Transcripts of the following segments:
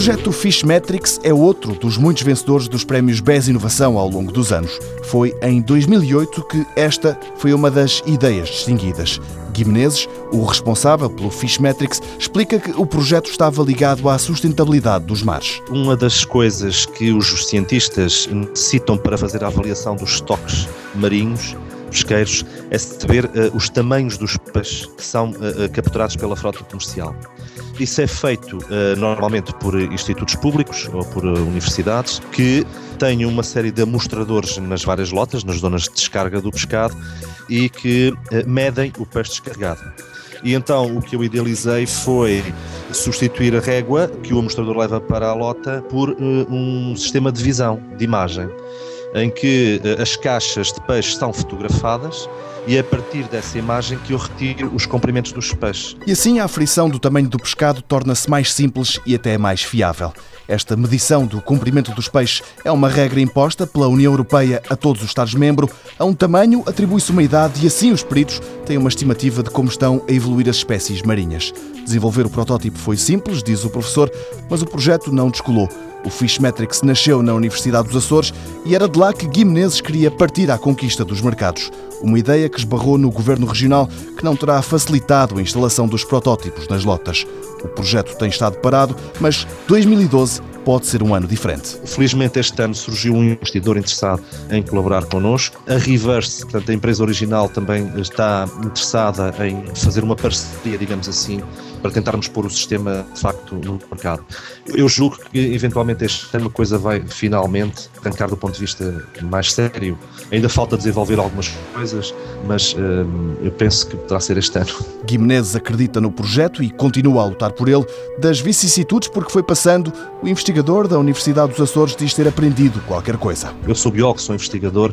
projeto Fishmetrics é outro dos muitos vencedores dos prémios BES Inovação ao longo dos anos. Foi em 2008 que esta foi uma das ideias distinguidas. Gui Menezes, o responsável pelo Fishmetrics, explica que o projeto estava ligado à sustentabilidade dos mares. Uma das coisas que os cientistas necessitam para fazer a avaliação dos estoques marinhos pesqueiros é saber uh, os tamanhos dos peixes que são uh, capturados pela frota comercial. Isso é feito uh, normalmente por institutos públicos ou por universidades que têm uma série de amostradores nas várias lotas, nas zonas de descarga do pescado e que medem o peixe descarregado. E então o que eu idealizei foi substituir a régua que o amostrador leva para a lota por um sistema de visão, de imagem, em que as caixas de peixe são fotografadas e é a partir dessa imagem que eu retiro os comprimentos dos peixes. E assim a aflição do tamanho do pescado torna-se mais simples e até mais fiável. Esta medição do comprimento dos peixes é uma regra imposta pela União Europeia a todos os Estados-membros. A um tamanho atribui-se uma idade e assim os peritos têm uma estimativa de como estão a evoluir as espécies marinhas. Desenvolver o protótipo foi simples, diz o professor, mas o projeto não descolou. O Fishmetrics nasceu na Universidade dos Açores e era de lá que Gui Menezes queria partir à conquista dos mercados. Uma ideia que esbarrou no governo regional, que não terá facilitado a instalação dos protótipos nas lotas. O projeto tem estado parado, mas 2012 pode ser um ano diferente. Felizmente este ano surgiu um investidor interessado em colaborar connosco. A Reverse, portanto a empresa original, também está interessada em fazer uma parceria, digamos assim, para tentarmos pôr o sistema de facto no mercado. Eu julgo que eventualmente este ano a coisa vai finalmente arrancar do ponto de vista mais sério. Ainda falta desenvolver algumas coisas, mas hum, eu penso que poderá ser este ano. Guimenez acredita no projeto e continua a lutar por ele, das vicissitudes porque foi passando, o investigador da Universidade dos Açores diz ter aprendido qualquer coisa. Eu sou biólogo, sou investigador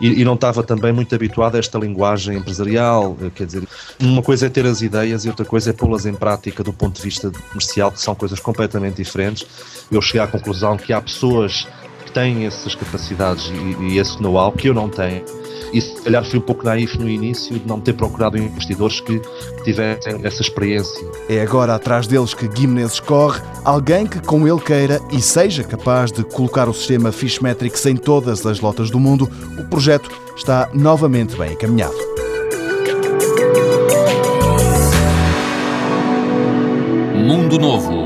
e, e não estava também muito habituado a esta linguagem empresarial, quer dizer, uma coisa é ter as ideias e outra coisa é pô-las em prática do ponto de vista comercial, que são coisas completamente diferentes. Eu cheguei à conclusão que há pessoas têm essas capacidades e, e esse know-how que eu não tenho. E se calhar fui um pouco naif no início de não ter procurado investidores que tivessem essa experiência. É agora atrás deles que Guimenezes corre, alguém que com ele queira e seja capaz de colocar o sistema Fishmetrics em todas as lotas do mundo. O projeto está novamente bem encaminhado. Mundo Novo,